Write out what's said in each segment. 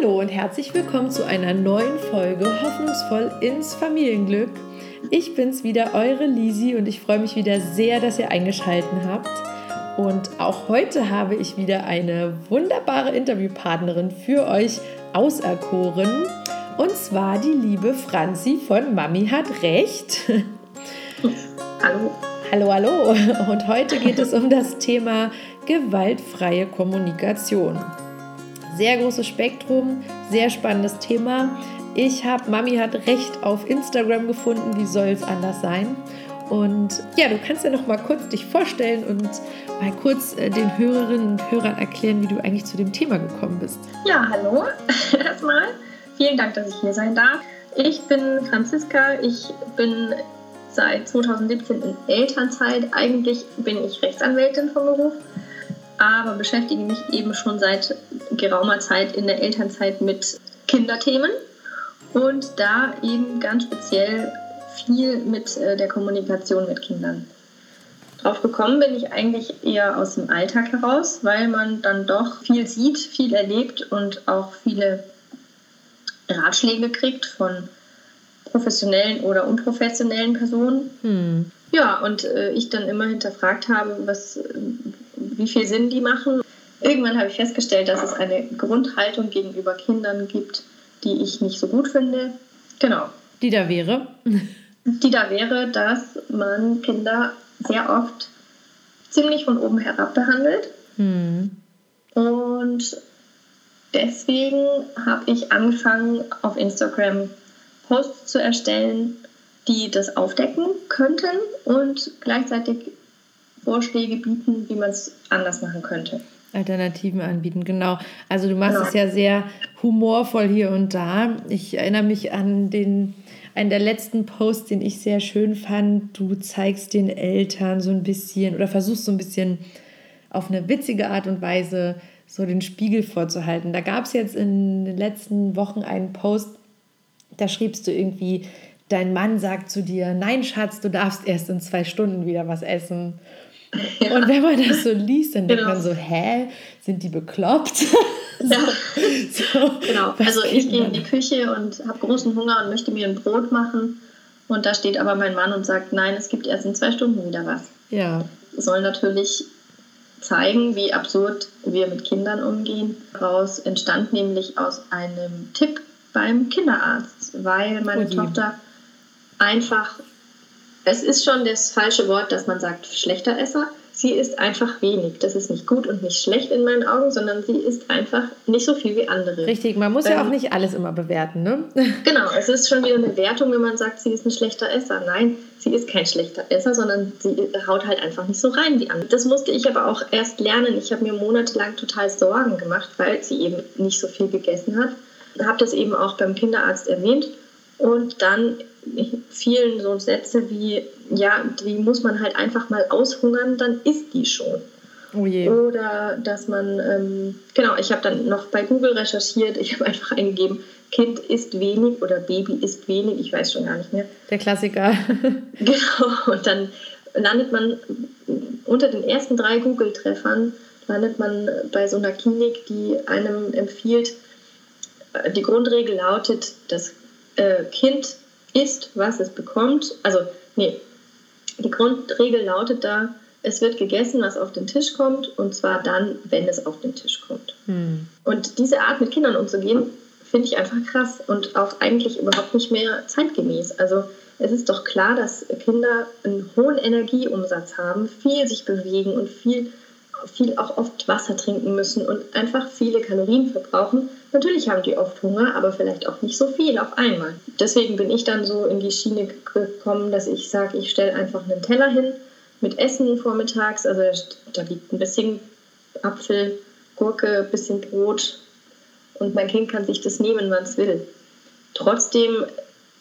Hallo und herzlich willkommen zu einer neuen Folge Hoffnungsvoll ins Familienglück. Ich bin's wieder, eure Lisi, und ich freue mich wieder sehr, dass ihr eingeschaltet habt. Und auch heute habe ich wieder eine wunderbare Interviewpartnerin für euch auserkoren. Und zwar die liebe Franzi von Mami hat Recht. Hallo. Hallo, hallo. Und heute geht es um das Thema gewaltfreie Kommunikation. Sehr großes Spektrum, sehr spannendes Thema. Ich habe Mami hat Recht auf Instagram gefunden. Wie soll es anders sein? Und ja, du kannst ja noch mal kurz dich vorstellen und mal kurz äh, den Hörerinnen und Hörern erklären, wie du eigentlich zu dem Thema gekommen bist. Ja, hallo erstmal. Vielen Dank, dass ich hier sein darf. Ich bin Franziska. Ich bin seit 2017 in Elternzeit. Eigentlich bin ich Rechtsanwältin vom Beruf, aber beschäftige mich eben schon seit geraumer Zeit in der Elternzeit mit Kinderthemen und da eben ganz speziell viel mit äh, der Kommunikation mit Kindern. Drauf gekommen bin ich eigentlich eher aus dem Alltag heraus, weil man dann doch viel sieht, viel erlebt und auch viele Ratschläge kriegt von professionellen oder unprofessionellen Personen. Hm. Ja, und äh, ich dann immer hinterfragt habe, was, wie viel Sinn die machen. Irgendwann habe ich festgestellt, dass es eine Grundhaltung gegenüber Kindern gibt, die ich nicht so gut finde. Genau. Die da wäre? die da wäre, dass man Kinder sehr oft ziemlich von oben herab behandelt. Hm. Und deswegen habe ich angefangen, auf Instagram Posts zu erstellen, die das aufdecken könnten und gleichzeitig Vorschläge bieten, wie man es anders machen könnte. Alternativen anbieten, genau. Also du machst genau. es ja sehr humorvoll hier und da. Ich erinnere mich an den einen der letzten Posts, den ich sehr schön fand. Du zeigst den Eltern so ein bisschen oder versuchst so ein bisschen auf eine witzige Art und Weise so den Spiegel vorzuhalten. Da gab es jetzt in den letzten Wochen einen Post, da schriebst du irgendwie, dein Mann sagt zu dir, nein Schatz, du darfst erst in zwei Stunden wieder was essen. Ja. Und wenn man das so liest, dann denkt genau. man so, hä, sind die bekloppt? so, ja. so, genau, also ich gehe in die Küche und habe großen Hunger und möchte mir ein Brot machen. Und da steht aber mein Mann und sagt, nein, es gibt erst in zwei Stunden wieder was. Ja. Soll natürlich zeigen, wie absurd wir mit Kindern umgehen. Daraus entstand nämlich aus einem Tipp beim Kinderarzt, weil meine okay. Tochter einfach es ist schon das falsche Wort, dass man sagt schlechter Esser. Sie ist einfach wenig. Das ist nicht gut und nicht schlecht in meinen Augen, sondern sie ist einfach nicht so viel wie andere. Richtig, man muss ähm, ja auch nicht alles immer bewerten, ne? Genau, es ist schon wieder eine Wertung, wenn man sagt, sie ist ein schlechter Esser. Nein, sie ist kein schlechter Esser, sondern sie haut halt einfach nicht so rein wie andere. Das musste ich aber auch erst lernen. Ich habe mir monatelang total Sorgen gemacht, weil sie eben nicht so viel gegessen hat. Habe das eben auch beim Kinderarzt erwähnt und dann vielen so Sätze wie, ja, die muss man halt einfach mal aushungern, dann isst die schon. Oh. Oder dass man, ähm, genau, ich habe dann noch bei Google recherchiert, ich habe einfach eingegeben, Kind isst wenig oder Baby isst wenig, ich weiß schon gar nicht mehr. Der Klassiker. genau, und dann landet man unter den ersten drei Google-Treffern, landet man bei so einer Klinik, die einem empfiehlt, äh, die Grundregel lautet, das äh, Kind isst, was es bekommt. Also, nee, die Grundregel lautet da, es wird gegessen, was auf den Tisch kommt, und zwar dann, wenn es auf den Tisch kommt. Hm. Und diese Art mit Kindern umzugehen, finde ich einfach krass und auch eigentlich überhaupt nicht mehr zeitgemäß. Also es ist doch klar, dass Kinder einen hohen Energieumsatz haben, viel sich bewegen und viel viel auch oft Wasser trinken müssen und einfach viele Kalorien verbrauchen. Natürlich haben die oft Hunger, aber vielleicht auch nicht so viel auf einmal. Deswegen bin ich dann so in die Schiene gekommen, dass ich sage, ich stelle einfach einen Teller hin mit Essen vormittags. Also da liegt ein bisschen Apfel, Gurke, ein bisschen Brot und mein Kind kann sich das nehmen, wann es will. Trotzdem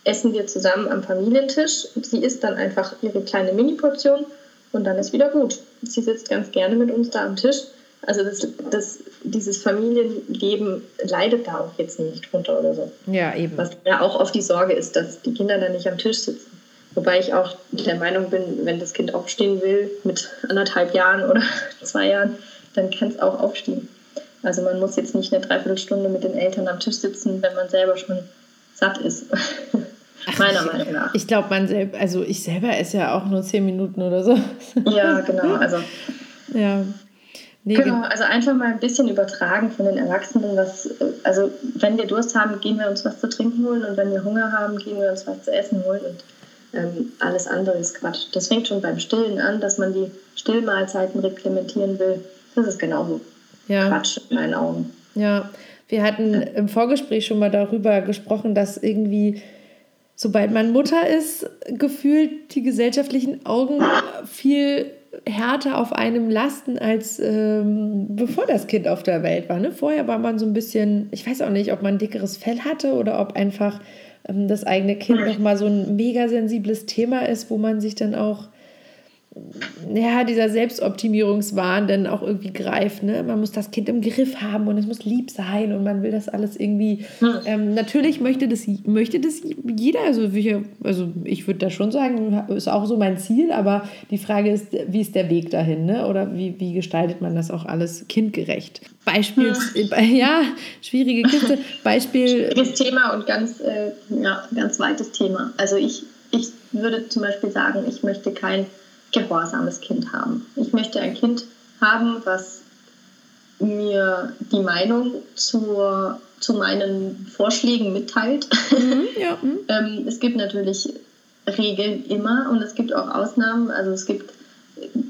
essen wir zusammen am Familientisch. Sie isst dann einfach ihre kleine Mini-Portion und dann ist wieder gut. Sie sitzt ganz gerne mit uns da am Tisch. Also das, das, dieses Familienleben leidet da auch jetzt nicht drunter oder so. Ja, eben. Was ja auch oft die Sorge ist, dass die Kinder dann nicht am Tisch sitzen. Wobei ich auch der Meinung bin, wenn das Kind aufstehen will mit anderthalb Jahren oder zwei Jahren, dann kann es auch aufstehen. Also man muss jetzt nicht eine Dreiviertelstunde mit den Eltern am Tisch sitzen, wenn man selber schon satt ist. Meiner Meinung nach. Ich glaube, man selbst, also ich selber esse ja auch nur zehn Minuten oder so. Ja, genau. Also, ja. Nee, genau, also einfach mal ein bisschen übertragen von den Erwachsenen, was, also wenn wir Durst haben, gehen wir uns was zu trinken holen und wenn wir Hunger haben, gehen wir uns was zu essen holen und ähm, alles andere ist Quatsch. Das fängt schon beim Stillen an, dass man die Stillmahlzeiten reglementieren will. Das ist genauso ja. Quatsch in meinen Augen. Ja, wir hatten im Vorgespräch schon mal darüber gesprochen, dass irgendwie sobald man Mutter ist, gefühlt die gesellschaftlichen Augen viel härter auf einem lasten, als ähm, bevor das Kind auf der Welt war. Ne? Vorher war man so ein bisschen, ich weiß auch nicht, ob man dickeres Fell hatte oder ob einfach ähm, das eigene Kind noch mal so ein mega sensibles Thema ist, wo man sich dann auch ja, dieser Selbstoptimierungswahn dann auch irgendwie greift. Ne? Man muss das Kind im Griff haben und es muss lieb sein und man will das alles irgendwie. Hm. Ähm, natürlich möchte das, möchte das jeder, also ich, also ich würde da schon sagen, ist auch so mein Ziel, aber die Frage ist, wie ist der Weg dahin? Ne? Oder wie, wie gestaltet man das auch alles kindgerecht? Beispiel, hm. ja, schwierige Kiste. Beispiel. Schwieriges Thema und ganz, äh, ja, ganz weites Thema. Also ich, ich würde zum Beispiel sagen, ich möchte kein gehorsames Kind haben. Ich möchte ein Kind haben, was mir die Meinung zur, zu meinen Vorschlägen mitteilt. Mhm, ja, mhm. ähm, es gibt natürlich Regeln immer und es gibt auch Ausnahmen. Also es gibt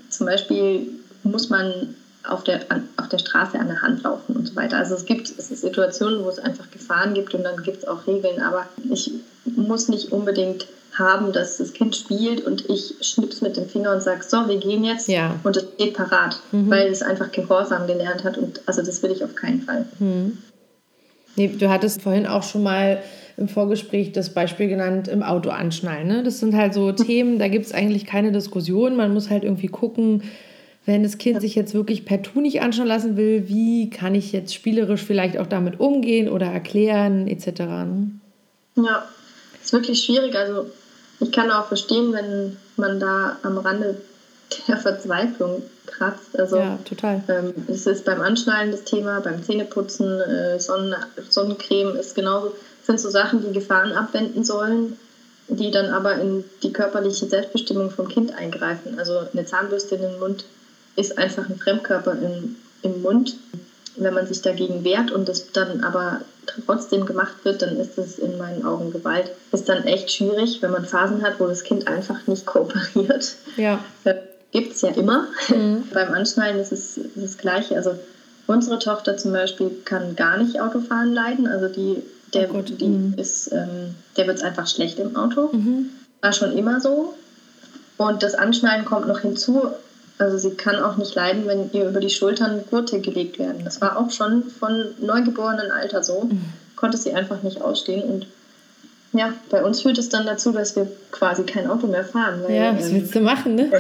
zum Beispiel muss man auf der, auf der Straße an der Hand laufen und so weiter. Also es gibt es Situationen, wo es einfach Gefahren gibt und dann gibt es auch Regeln, aber ich muss nicht unbedingt haben, dass das Kind spielt und ich schnips mit dem Finger und sage, so, wir gehen jetzt ja. und es steht parat, mhm. weil es einfach Gehorsam gelernt hat und also das will ich auf keinen Fall. Mhm. Nee, du hattest vorhin auch schon mal im Vorgespräch das Beispiel genannt, im Auto anschnallen. Ne? Das sind halt so. Themen, da gibt es eigentlich keine Diskussion. Man muss halt irgendwie gucken, wenn das Kind sich jetzt wirklich per Tu nicht anschauen lassen will, wie kann ich jetzt spielerisch vielleicht auch damit umgehen oder erklären etc. Ne? Ja, ist wirklich schwierig. Also ich kann auch verstehen, wenn man da am Rande der Verzweiflung kratzt. Also, ja, total. Ähm, es ist beim Anschnallen das Thema, beim Zähneputzen, äh, Sonnen Sonnencreme ist genauso. Das sind so Sachen, die Gefahren abwenden sollen, die dann aber in die körperliche Selbstbestimmung vom Kind eingreifen. Also eine Zahnbürste in den Mund ist einfach ein Fremdkörper im, im Mund wenn man sich dagegen wehrt und das dann aber trotzdem gemacht wird, dann ist das in meinen Augen Gewalt. Ist dann echt schwierig, wenn man Phasen hat, wo das Kind einfach nicht kooperiert. Ja. Äh, Gibt es ja immer. Mhm. Beim Anschnallen ist es das Gleiche. Also unsere Tochter zum Beispiel kann gar nicht Autofahren leiden. Also die, der, oh die mhm. ist, ähm, der wird es einfach schlecht im Auto. Mhm. War schon immer so. Und das Anschnallen kommt noch hinzu. Also sie kann auch nicht leiden, wenn ihr über die Schultern Gurte gelegt werden. Das war auch schon von neugeborenen Alter so. Mhm. Konnte sie einfach nicht ausstehen. Und ja, bei uns führt es dann dazu, dass wir quasi kein Auto mehr fahren. Weil, ja, was ähm, willst du machen, ne?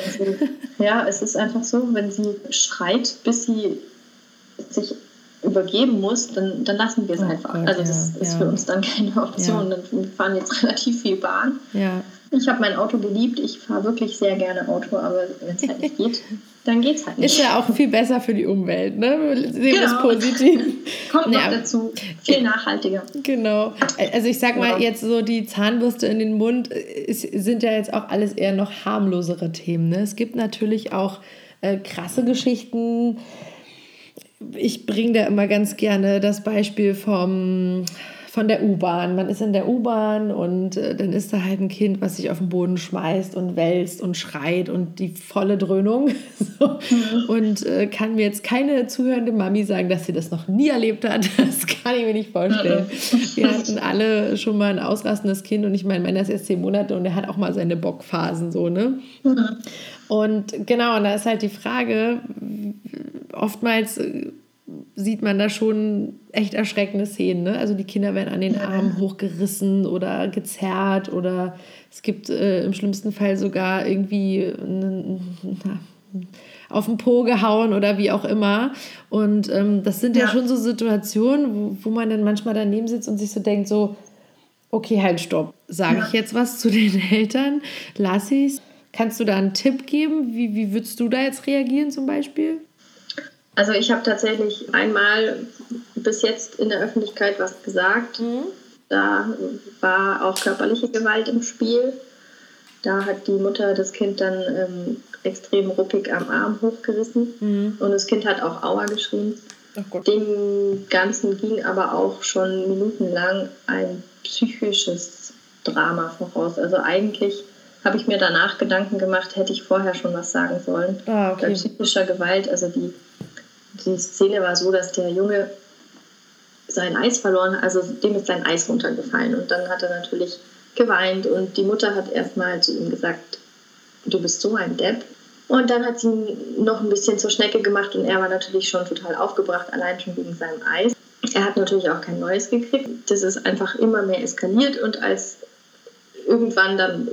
ja, es ist einfach so, wenn sie schreit, bis sie sich übergeben muss, dann, dann lassen wir es oh einfach. Gott, also das ja, ist ja. für uns dann keine Option. Ja. Wir fahren jetzt relativ viel Bahn. Ja. Ich habe mein Auto geliebt. Ich fahre wirklich sehr gerne Auto, aber wenn es halt nicht geht, dann geht es halt nicht. Ist ja auch viel besser für die Umwelt, ne? Sehen wir genau. es positiv. Kommt ja. noch dazu. Viel nachhaltiger. Genau. Also ich sag mal, jetzt so die Zahnbürste in den Mund ist, sind ja jetzt auch alles eher noch harmlosere Themen. Ne? Es gibt natürlich auch äh, krasse Geschichten. Ich bringe da immer ganz gerne das Beispiel vom von der U-Bahn. Man ist in der U-Bahn und äh, dann ist da halt ein Kind, was sich auf den Boden schmeißt und wälzt und schreit und die volle Dröhnung. so. mhm. Und äh, kann mir jetzt keine zuhörende Mami sagen, dass sie das noch nie erlebt hat. Das kann ich mir nicht vorstellen. Mhm. Wir hatten alle schon mal ein ausrastendes Kind und ich meine, meiner ist erst zehn Monate und er hat auch mal seine Bockphasen so, ne? Mhm. Und genau, und da ist halt die Frage, oftmals äh, sieht man da schon echt erschreckende Szenen. Ne? Also die Kinder werden an den Armen hochgerissen oder gezerrt oder es gibt äh, im schlimmsten Fall sogar irgendwie na, auf den Po gehauen oder wie auch immer. Und ähm, das sind ja. ja. schon so Situationen, wo, wo man dann manchmal daneben sitzt und sich so denkt, so, okay, halt, stopp. Sage ja. ich jetzt was zu den Eltern? Lass ich's? Kannst du da einen Tipp geben? Wie, wie würdest du da jetzt reagieren zum Beispiel? Also ich habe tatsächlich einmal bis jetzt in der Öffentlichkeit was gesagt. Mhm. Da war auch körperliche Gewalt im Spiel. Da hat die Mutter das Kind dann ähm, extrem ruppig am Arm hochgerissen mhm. und das Kind hat auch Aua geschrien. Dem Ganzen ging aber auch schon minutenlang ein psychisches Drama voraus. Also eigentlich habe ich mir danach Gedanken gemacht, hätte ich vorher schon was sagen sollen. Ah, okay. Bei psychischer Gewalt, also die, die Szene war so, dass der Junge sein Eis verloren also dem ist sein Eis runtergefallen und dann hat er natürlich geweint und die Mutter hat erstmal zu ihm gesagt, du bist so ein Depp. Und dann hat sie ihn noch ein bisschen zur Schnecke gemacht und er war natürlich schon total aufgebracht, allein schon wegen seinem Eis. Er hat natürlich auch kein neues gekriegt. Das ist einfach immer mehr eskaliert und als irgendwann dann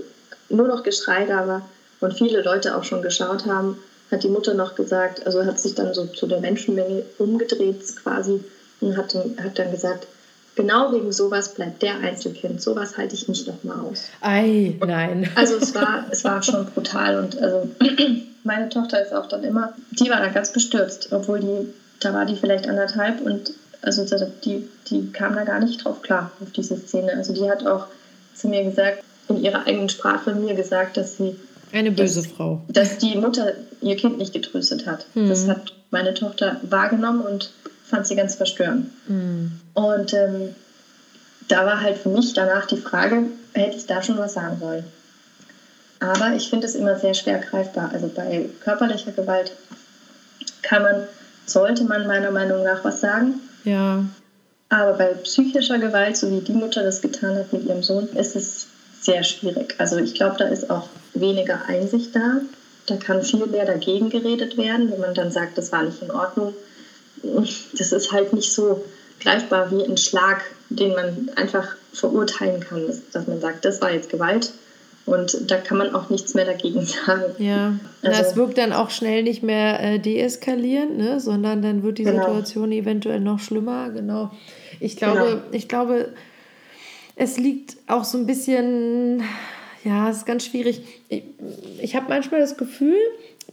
nur noch Geschrei da war und viele Leute auch schon geschaut haben, hat die Mutter noch gesagt, also hat sich dann so zu der Menschenmenge umgedreht quasi und hat, hat dann gesagt, genau wegen sowas bleibt der Einzelkind. Sowas halte ich nicht nochmal aus. Ei, nein. Also es war, es war schon brutal und also meine Tochter ist auch dann immer, die war da ganz bestürzt, obwohl die, da war die vielleicht anderthalb und also die, die kam da gar nicht drauf klar, auf diese Szene. Also die hat auch zu mir gesagt, in ihrer eigenen Sprache mir gesagt, dass sie eine böse dass, Frau. Dass die Mutter ihr Kind nicht getröstet hat. Hm. Das hat meine Tochter wahrgenommen und fand sie ganz verstörend. Mhm. Und ähm, da war halt für mich danach die Frage, hätte ich da schon was sagen sollen. Aber ich finde es immer sehr schwer greifbar. Also bei körperlicher Gewalt kann man, sollte man meiner Meinung nach was sagen. Ja. Aber bei psychischer Gewalt, so wie die Mutter das getan hat mit ihrem Sohn, ist es sehr schwierig. Also ich glaube, da ist auch weniger Einsicht da. Da kann viel mehr dagegen geredet werden, wenn man dann sagt, das war nicht in Ordnung das ist halt nicht so greifbar wie ein Schlag, den man einfach verurteilen kann, dass, man sagt, das war jetzt Gewalt und da kann man auch nichts mehr dagegen sagen. Ja, also, das wirkt dann auch schnell nicht mehr äh, deeskalierend, ne? sondern dann wird die genau. Situation eventuell noch schlimmer. Genau. Ich glaube, genau. ich glaube, es liegt auch so ein bisschen, ja, es ist ganz schwierig. Ich, ich habe manchmal das Gefühl,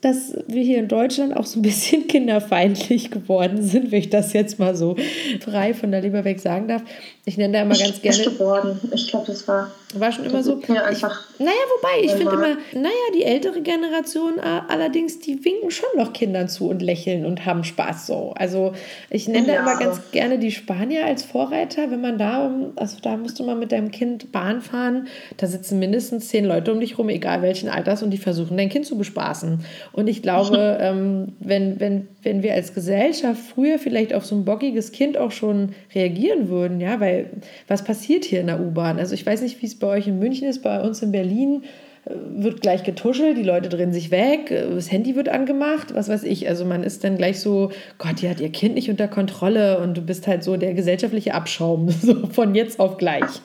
dass wir hier in Deutschland auch so ein bisschen kinderfeindlich geworden sind, wenn ich das jetzt mal so frei von der Leber weg sagen darf. Ich nenne da immer ganz gerne. Geworden. Ich glaube, das war. War schon immer so. Ja, einfach. Ich, naja, wobei, ich finde immer, naja, die ältere Generation äh, allerdings, die winken schon noch Kindern zu und lächeln und haben Spaß so. Also ich nenne ja. da immer ganz gerne die Spanier als Vorreiter. Wenn man da, also da musst du mal mit deinem Kind Bahn fahren, da sitzen mindestens zehn Leute um dich rum, egal welchen Alters, und die versuchen dein Kind zu bespaßen. Und ich glaube, ähm, wenn, wenn, wenn wir als Gesellschaft früher vielleicht auf so ein bockiges Kind auch schon reagieren würden, ja, weil weil was passiert hier in der U-Bahn? Also ich weiß nicht, wie es bei euch in München ist, bei uns in Berlin äh, wird gleich getuschelt, die Leute drehen sich weg, äh, das Handy wird angemacht, was weiß ich. Also man ist dann gleich so, Gott, die hat ihr Kind nicht unter Kontrolle und du bist halt so der gesellschaftliche Abschaum, so von jetzt auf gleich.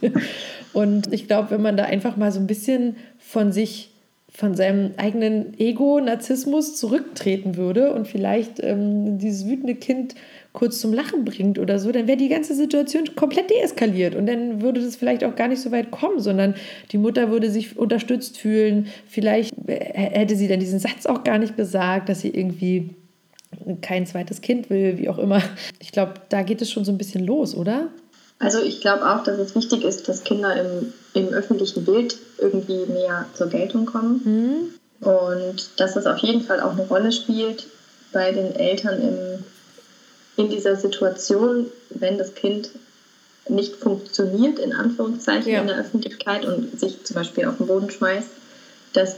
Und ich glaube, wenn man da einfach mal so ein bisschen von sich von seinem eigenen Ego-Narzissmus zurücktreten würde und vielleicht ähm, dieses wütende Kind kurz zum Lachen bringt oder so, dann wäre die ganze Situation komplett deeskaliert und dann würde das vielleicht auch gar nicht so weit kommen, sondern die Mutter würde sich unterstützt fühlen. Vielleicht hätte sie dann diesen Satz auch gar nicht gesagt, dass sie irgendwie kein zweites Kind will, wie auch immer. Ich glaube, da geht es schon so ein bisschen los, oder? Also ich glaube auch, dass es wichtig ist, dass Kinder im, im öffentlichen Bild irgendwie mehr zur Geltung kommen. Mhm. Und dass es auf jeden Fall auch eine Rolle spielt bei den Eltern im in dieser Situation, wenn das Kind nicht funktioniert, in Anführungszeichen, ja. in der Öffentlichkeit und sich zum Beispiel auf den Boden schmeißt, dass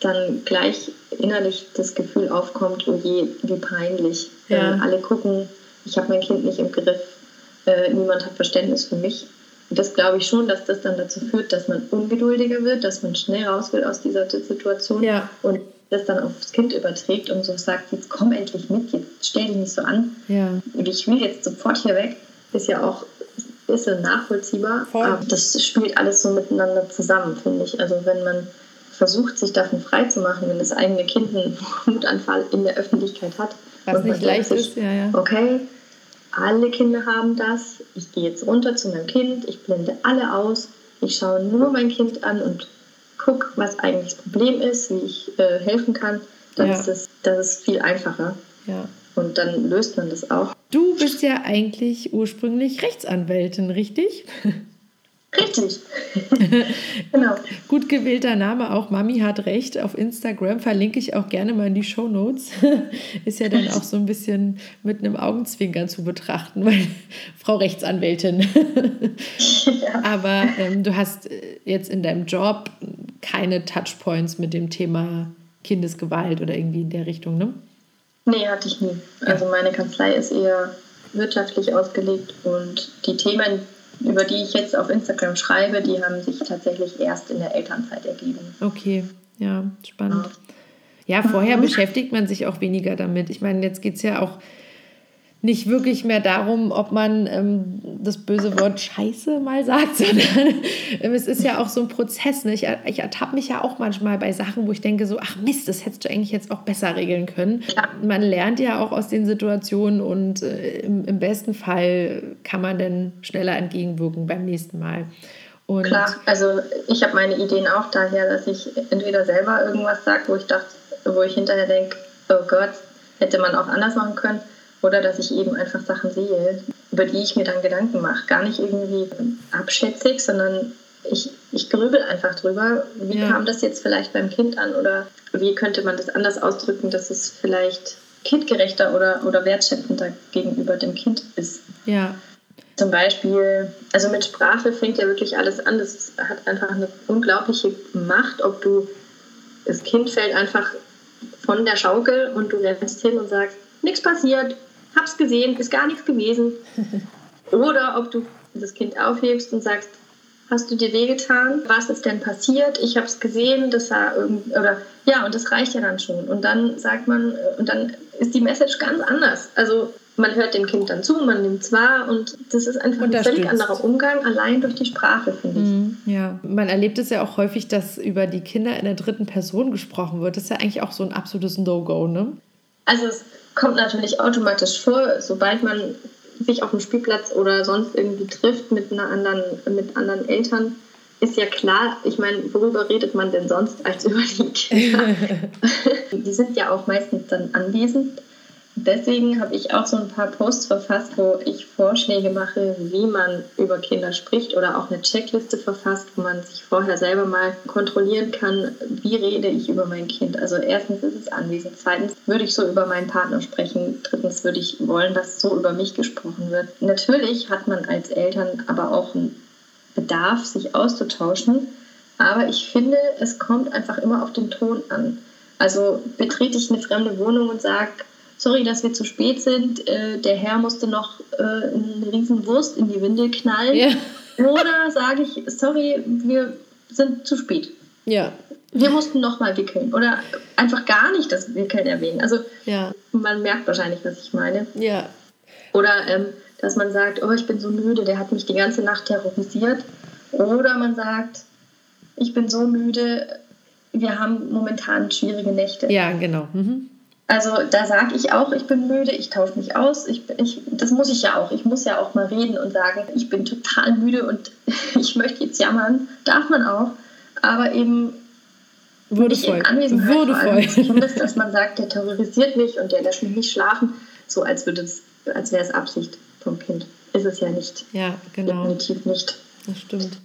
dann gleich innerlich das Gefühl aufkommt, oh je, wie peinlich. Ja. Alle gucken, ich habe mein Kind nicht im Griff, äh, niemand hat Verständnis für mich. Und das glaube ich schon, dass das dann dazu führt, dass man ungeduldiger wird, dass man schnell raus will aus dieser Situation ja. und das dann aufs Kind überträgt und so sagt, jetzt komm endlich mit, jetzt stell dich nicht so an. Ja. Ich will jetzt sofort hier weg, ist ja auch ein bisschen nachvollziehbar. Voll. Aber das spielt alles so miteinander zusammen, finde ich. Also wenn man versucht, sich davon frei zu machen, wenn das eigene Kind einen Wutanfall in der Öffentlichkeit hat. Was nicht leicht ist, ja, ja. Okay, alle Kinder haben das. Ich gehe jetzt runter zu meinem Kind, ich blende alle aus, ich schaue nur mein Kind an und gucke, was eigentlich das Problem ist, wie ich äh, helfen kann, dann ja. ist das, das ist viel einfacher. Ja. Und dann löst man das auch. Du bist ja eigentlich ursprünglich Rechtsanwältin, richtig? Richtig. genau. Gut gewählter Name, auch Mami hat recht. Auf Instagram verlinke ich auch gerne mal in die Show Notes. Ist ja dann auch so ein bisschen mit einem Augenzwinkern zu betrachten, weil Frau Rechtsanwältin. ja. Aber ähm, du hast äh, jetzt in deinem Job keine Touchpoints mit dem Thema Kindesgewalt oder irgendwie in der Richtung, ne? Nee, hatte ich nie. Also meine Kanzlei ist eher wirtschaftlich ausgelegt und die Themen, über die ich jetzt auf Instagram schreibe, die haben sich tatsächlich erst in der Elternzeit ergeben. Okay, ja, spannend. Ja, vorher mhm. beschäftigt man sich auch weniger damit. Ich meine, jetzt geht es ja auch nicht wirklich mehr darum, ob man ähm, das böse Wort Scheiße mal sagt, sondern ähm, es ist ja auch so ein Prozess. Ne? Ich, ich ertappe mich ja auch manchmal bei Sachen, wo ich denke so, ach Mist, das hättest du eigentlich jetzt auch besser regeln können. Man lernt ja auch aus den Situationen und äh, im, im, besten Fall kann man dann schneller entgegenwirken beim nächsten Mal. Und Klar, also ich habe meine Ideen auch daher, dass ich entweder selber irgendwas sage, wo ich dachte, wo ich hinterher denke, oh Gott, hätte man auch anders machen können oder dass ich eben einfach Sachen sehe, über die ich mir dann Gedanken mache. Gar nicht irgendwie abschätzig, sondern ich, ich grübel einfach drüber, wie ja. kam das jetzt vielleicht beim Kind an oder wie könnte man das anders ausdrücken, dass es vielleicht kindgerechter oder, oder wertschätzender gegenüber dem Kind ist. Ja. Zum Beispiel, also mit Sprache fängt ja wirklich alles an. Das hat einfach eine unglaubliche Macht, ob du, das Kind fällt einfach von der Schaukel und du rennst hin und sagst, nichts passiert, hab's gesehen, ist gar nichts gewesen. Oder ob du das Kind aufhebst und sagst, hast du dir wehgetan? Was ist denn passiert? Ich habe es gesehen, das sah irgendwie, oder ja, und das reicht ja dann schon. Und dann sagt man, und dann ist die Message ganz anders. Also man hört dem Kind dann zu, man nimmt es wahr und das ist einfach ein völlig anderer Umgang, allein durch die Sprache, finde ich. Mhm, ja, man erlebt es ja auch häufig, dass über die Kinder in der dritten Person gesprochen wird. Das ist ja eigentlich auch so ein absolutes No-Go, ne? Also es kommt natürlich automatisch vor, sobald man sich auf dem Spielplatz oder sonst irgendwie trifft mit einer anderen, mit anderen Eltern, ist ja klar, ich meine, worüber redet man denn sonst als über die Kinder? die sind ja auch meistens dann anwesend deswegen habe ich auch so ein paar Posts verfasst, wo ich Vorschläge mache, wie man über Kinder spricht oder auch eine Checkliste verfasst, wo man sich vorher selber mal kontrollieren kann, wie rede ich über mein Kind. Also erstens ist es anwesend, zweitens würde ich so über meinen Partner sprechen, drittens würde ich wollen, dass so über mich gesprochen wird. Natürlich hat man als Eltern aber auch einen Bedarf, sich auszutauschen, aber ich finde, es kommt einfach immer auf den Ton an. Also betrete ich eine fremde Wohnung und sage, sorry, dass wir zu spät sind, äh, der Herr musste noch äh, eine riesen Wurst in die Windel knallen. Ja. Oder sage ich, sorry, wir sind zu spät. Ja. Wir mussten noch mal wickeln. Oder einfach gar nicht das Wickeln erwähnen. Also ja. man merkt wahrscheinlich, was ich meine. Ja. Oder ähm, dass man sagt, oh, ich bin so müde, der hat mich die ganze Nacht terrorisiert. Oder man sagt, ich bin so müde, wir haben momentan schwierige Nächte. Ja, genau. Mhm. Also da sage ich auch, ich bin müde, ich tausche mich aus. Ich, ich, das muss ich ja auch. Ich muss ja auch mal reden und sagen, ich bin total müde und ich möchte jetzt jammern. Darf man auch. Aber eben Würdevoll. nicht in Anwesenheit. Würdevoll. Zumindest, dass man sagt, der terrorisiert mich und der lässt mich nicht schlafen. So als, als wäre es Absicht vom Kind. Ist es ja nicht. Ja, genau. Definitiv nicht. Das stimmt.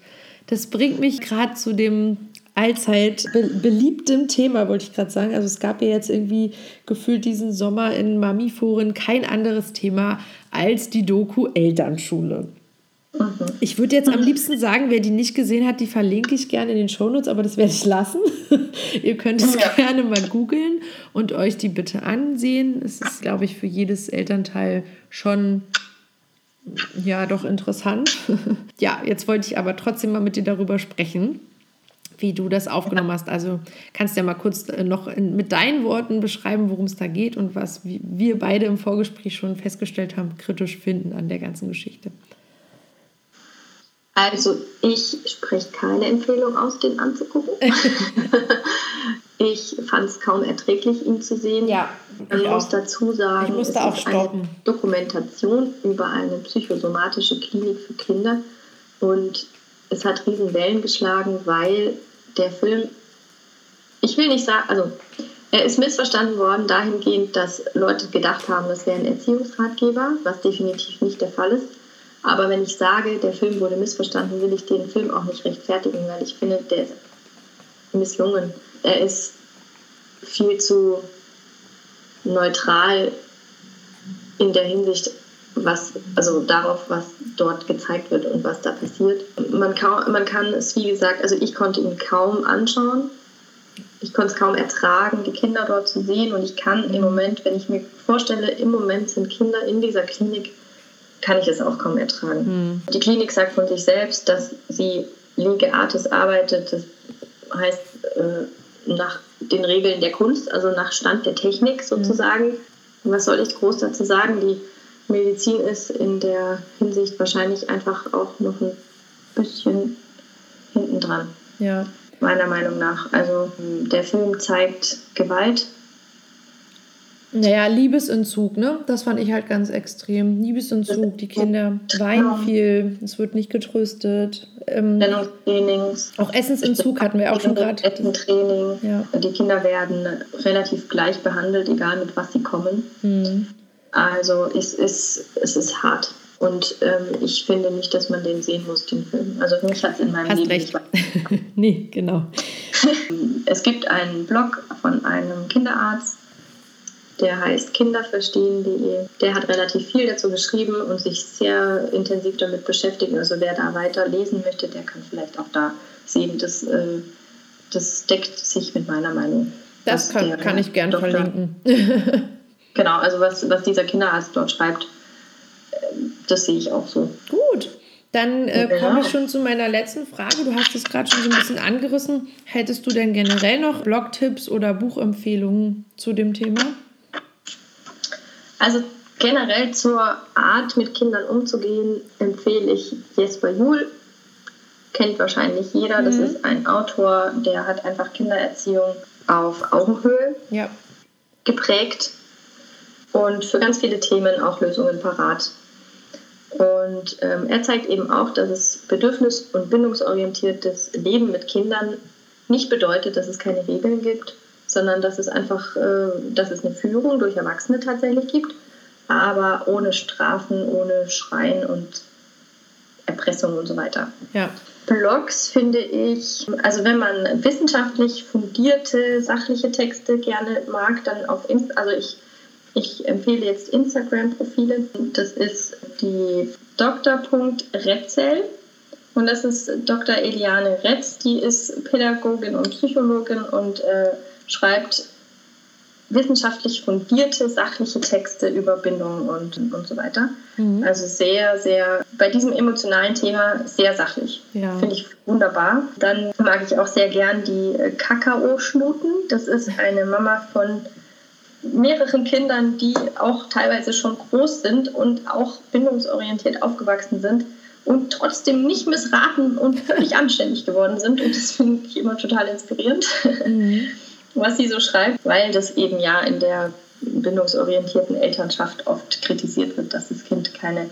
Das bringt mich gerade zu dem allzeit be beliebtem Thema, wollte ich gerade sagen. Also es gab ja jetzt irgendwie gefühlt diesen Sommer in Mamiforen kein anderes Thema als die Doku Elternschule. Mhm. Ich würde jetzt am liebsten sagen, wer die nicht gesehen hat, die verlinke ich gerne in den Shownotes, aber das werde ich lassen. Ihr könnt es ja. gerne mal googeln und euch die bitte ansehen. Es ist, glaube ich, für jedes Elternteil schon ja doch interessant. ja, jetzt wollte ich aber trotzdem mal mit dir darüber sprechen wie du das aufgenommen hast. Also kannst du ja mal kurz äh, noch in, mit deinen Worten beschreiben, worum es da geht und was wir beide im Vorgespräch schon festgestellt haben, kritisch finden an der ganzen Geschichte. Also ich spreche keine Empfehlung aus, den anzugucken. ich fand es kaum erträglich, ihn zu sehen. Ja, Man muss auch. dazu sagen, es ist eine Dokumentation über eine psychosomatische Klinik für Kinder und es hat riesen Wellen geschlagen, weil der Film, ich will nicht sagen, also Er ist missverstanden worden dahingehend, dass Leute gedacht haben, das wäre ein Erziehungsratgeber, was definitiv nicht der Fall ist. Aber wenn ich sage, der Film wurde missverstanden, will ich den Film auch nicht rechtfertigen, weil ich finde, der ist misslungen. Er ist viel zu neutral in der Hinsicht, was, also darauf, was dort gezeigt wird und was da passiert. Man, kann, man kann es, wie gesagt, also ich konnte ihn kaum anschauen. Ich konnte es kaum ertragen, die Kinder dort zu sehen. Und ich kann im Moment, wenn ich mir vorstelle, im Moment sind Kinder in dieser Klinik, kann ich es auch kaum ertragen. Mhm. Die Klinik sagt von sich selbst, dass sie Lege Artis arbeitet. Das heißt, äh, nach den Regeln der Kunst, also nach Stand der Technik sozusagen. Mhm. Was soll ich groß dazu sagen? Die Medizin ist in der Hinsicht wahrscheinlich einfach auch noch ein bisschen hinten dran. Ja. Meiner Meinung nach. Also der Film zeigt Gewalt, naja, Liebesentzug, ne? Das fand ich halt ganz extrem. Liebesentzug, die Kinder weinen viel, es wird nicht getröstet. Ähm, Auch Essensentzug hatten wir auch schon gerade. Essentraining. Ja. Die Kinder werden relativ gleich behandelt, egal mit was sie kommen. Mhm. Also es ist, es ist hart. Und ähm, ich finde nicht, dass man den sehen muss, den Film. Also mich hat es in meinem Hast Leben recht. nee, genau. es gibt einen Blog von einem Kinderarzt, der heißt kinderverstehen.de. Der hat relativ viel dazu geschrieben und sich sehr intensiv damit beschäftigt. Also wer da weiter lesen möchte, der kann vielleicht auch da sehen, das, äh, das deckt sich mit meiner Meinung. Das kann, der, kann ich gern Doktor, verlinken. genau, also was, was dieser Kinderarzt dort schreibt, das sehe ich auch so. Gut. Dann äh, ja. komme ich schon zu meiner letzten Frage. Du hast es gerade schon so ein bisschen angerissen. Hättest du denn generell noch Blogtipps oder Buchempfehlungen zu dem Thema? Also generell zur Art, mit Kindern umzugehen, empfehle ich Jesper Juhl. Kennt wahrscheinlich jeder. Das mhm. ist ein Autor, der hat einfach Kindererziehung auf Augenhöhe ja. geprägt und für ganz viele Themen auch Lösungen parat. Und ähm, er zeigt eben auch, dass es bedürfnis- und bindungsorientiertes Leben mit Kindern nicht bedeutet, dass es keine Regeln gibt, sondern dass es einfach, äh, dass es eine Führung durch Erwachsene tatsächlich gibt, aber ohne Strafen, ohne Schreien und Erpressung und so weiter. Ja. Blogs finde ich, also wenn man wissenschaftlich fundierte, sachliche Texte gerne mag, dann auf Insta, also ich, ich empfehle jetzt Instagram-Profile. Das ist die Dr.Retzel und das ist Dr. Eliane Retz, die ist Pädagogin und Psychologin und äh, schreibt wissenschaftlich fundierte, sachliche Texte über Bindungen und, und so weiter. Mhm. Also sehr, sehr, bei diesem emotionalen Thema sehr sachlich. Ja. Finde ich wunderbar. Dann mag ich auch sehr gern die Kakao-Schnuten. Das ist eine Mama von mehreren Kindern, die auch teilweise schon groß sind und auch bindungsorientiert aufgewachsen sind und trotzdem nicht missraten und völlig anständig geworden sind. Und das finde ich immer total inspirierend. Mhm was sie so schreibt, weil das eben ja in der bindungsorientierten Elternschaft oft kritisiert wird, dass das Kind keine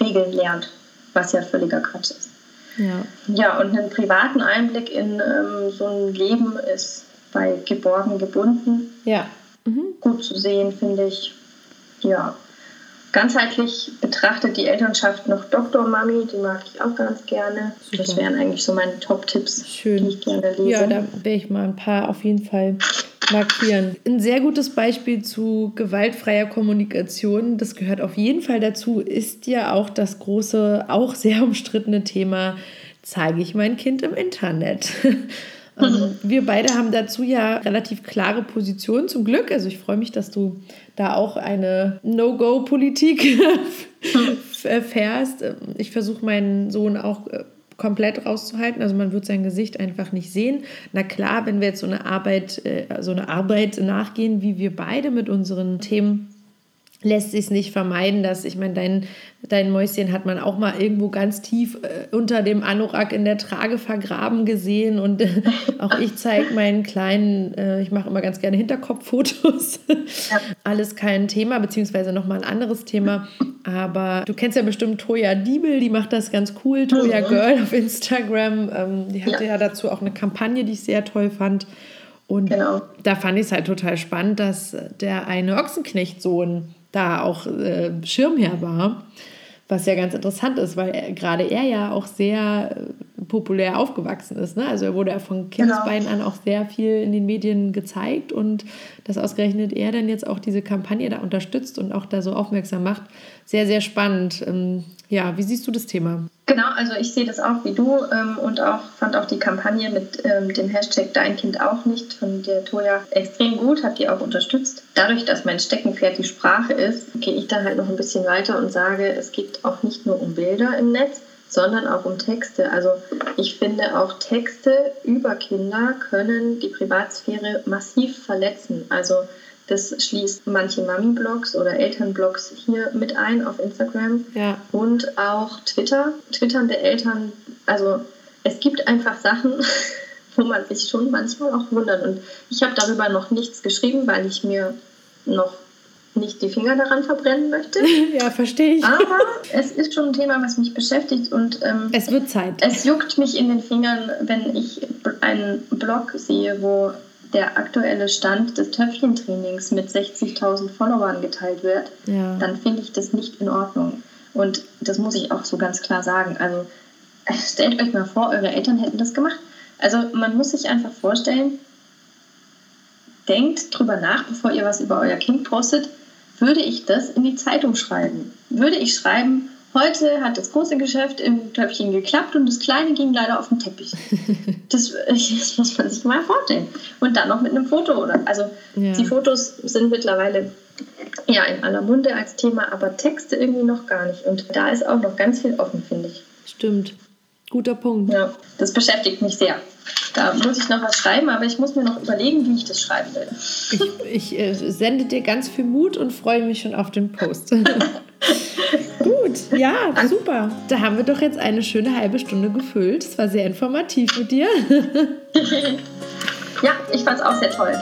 Regeln lernt, was ja völliger Quatsch ist. Ja, ja und einen privaten Einblick in ähm, so ein Leben ist bei Geborgen gebunden. Ja. Mhm. Gut zu sehen, finde ich. Ja. Ganzheitlich betrachtet die Elternschaft noch Dr. Mami, die mag ich auch ganz gerne. Super. Das wären eigentlich so meine Top-Tipps, die ich gerne lese. Ja, da werde ich mal ein paar auf jeden Fall markieren. Ein sehr gutes Beispiel zu gewaltfreier Kommunikation, das gehört auf jeden Fall dazu, ist ja auch das große, auch sehr umstrittene Thema, zeige ich mein Kind im Internet. Ähm, wir beide haben dazu ja relativ klare Positionen zum Glück. Also ich freue mich, dass du da auch eine No-Go-Politik fährst. Ich versuche meinen Sohn auch äh, komplett rauszuhalten. Also man wird sein Gesicht einfach nicht sehen. Na klar, wenn wir jetzt so eine Arbeit, äh, so eine Arbeit nachgehen, wie wir beide mit unseren Themen lässt sich nicht vermeiden, dass, ich meine, dein, dein Mäuschen hat man auch mal irgendwo ganz tief äh, unter dem Anorak in der Trage vergraben gesehen und äh, auch ich zeige meinen kleinen, äh, ich mache immer ganz gerne Hinterkopffotos. Ja. Alles kein Thema, beziehungsweise nochmal ein anderes Thema. Aber du kennst ja bestimmt Toya Diebel, die macht das ganz cool, Toya mhm. Girl auf Instagram. Ähm, die hatte ja. ja dazu auch eine Kampagne, die ich sehr toll fand. Und genau. da fand ich es halt total spannend, dass der eine Ochsenknechtsohn da auch äh, Schirmherr war. Was ja ganz interessant ist, weil er, gerade er ja auch sehr äh, populär aufgewachsen ist. Ne? Also er wurde ja von Kindesbeinen genau. an auch sehr viel in den Medien gezeigt und dass ausgerechnet er dann jetzt auch diese Kampagne da unterstützt und auch da so aufmerksam macht. Sehr, sehr spannend. Ähm, ja, wie siehst du das Thema? Genau, also ich sehe das auch wie du ähm, und auch fand auch die Kampagne mit ähm, dem Hashtag Dein Kind auch nicht von der Toja extrem gut, habe die auch unterstützt. Dadurch, dass mein Steckenpferd die Sprache ist, gehe ich da halt noch ein bisschen weiter und sage, es geht auch nicht nur um Bilder im Netz, sondern auch um Texte. Also ich finde auch Texte über Kinder können die Privatsphäre massiv verletzen. Also das schließt manche Mami-Blogs oder Elternblogs hier mit ein auf Instagram ja. und auch Twitter. Twitternde Eltern, also es gibt einfach Sachen, wo man sich schon manchmal auch wundert. Und ich habe darüber noch nichts geschrieben, weil ich mir noch nicht die Finger daran verbrennen möchte. Ja, verstehe ich. Aber es ist schon ein Thema, was mich beschäftigt und ähm, es wird Zeit. Es juckt mich in den Fingern, wenn ich einen Blog sehe, wo der aktuelle Stand des Töpfchentrainings mit 60.000 Followern geteilt wird, ja. dann finde ich das nicht in Ordnung. Und das muss ich auch so ganz klar sagen. Also stellt euch mal vor, eure Eltern hätten das gemacht. Also man muss sich einfach vorstellen, denkt drüber nach, bevor ihr was über euer Kind postet, würde ich das in die Zeitung schreiben? Würde ich schreiben, Heute hat das große Geschäft im Töpfchen geklappt und das kleine ging leider auf den Teppich. Das, das muss man sich mal vorstellen. Und dann noch mit einem Foto. Oder? Also ja. die Fotos sind mittlerweile ja in aller Munde als Thema, aber Texte irgendwie noch gar nicht. Und da ist auch noch ganz viel offen, finde ich. Stimmt. Guter Punkt. Ja, das beschäftigt mich sehr. Da muss ich noch was schreiben, aber ich muss mir noch überlegen, wie ich das schreiben will. Ich, ich äh, sende dir ganz viel Mut und freue mich schon auf den Post. Gut, ja, super. Da haben wir doch jetzt eine schöne halbe Stunde gefüllt. Es war sehr informativ mit dir. ja, ich fand es auch sehr toll.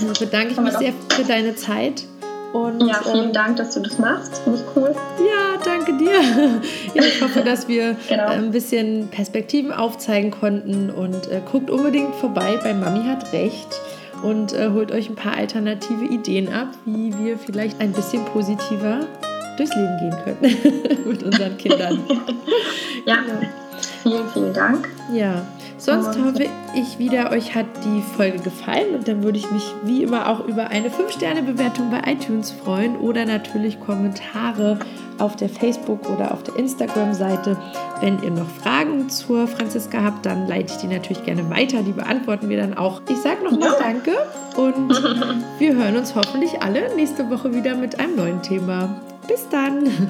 Dann bedanke ich mich sehr für deine Zeit. Und, ja, vielen äh, Dank, dass du das machst. Finde ich cool. Ja, danke dir. Ja, ich hoffe, dass wir genau. Äh, ein bisschen Perspektiven aufzeigen konnten und äh, guckt unbedingt vorbei bei Mami hat recht und äh, holt euch ein paar alternative Ideen ab, wie wir vielleicht ein bisschen positiver durchs Leben gehen können mit unseren Kindern. ja, vielen, vielen Dank. Ja. Sonst hoffe ich wieder, euch hat die Folge gefallen und dann würde ich mich wie immer auch über eine 5-Sterne-Bewertung bei iTunes freuen oder natürlich Kommentare auf der Facebook- oder auf der Instagram-Seite. Wenn ihr noch Fragen zur Franziska habt, dann leite ich die natürlich gerne weiter. Die beantworten wir dann auch. Ich sage nochmal Danke und wir hören uns hoffentlich alle nächste Woche wieder mit einem neuen Thema. Bis dann!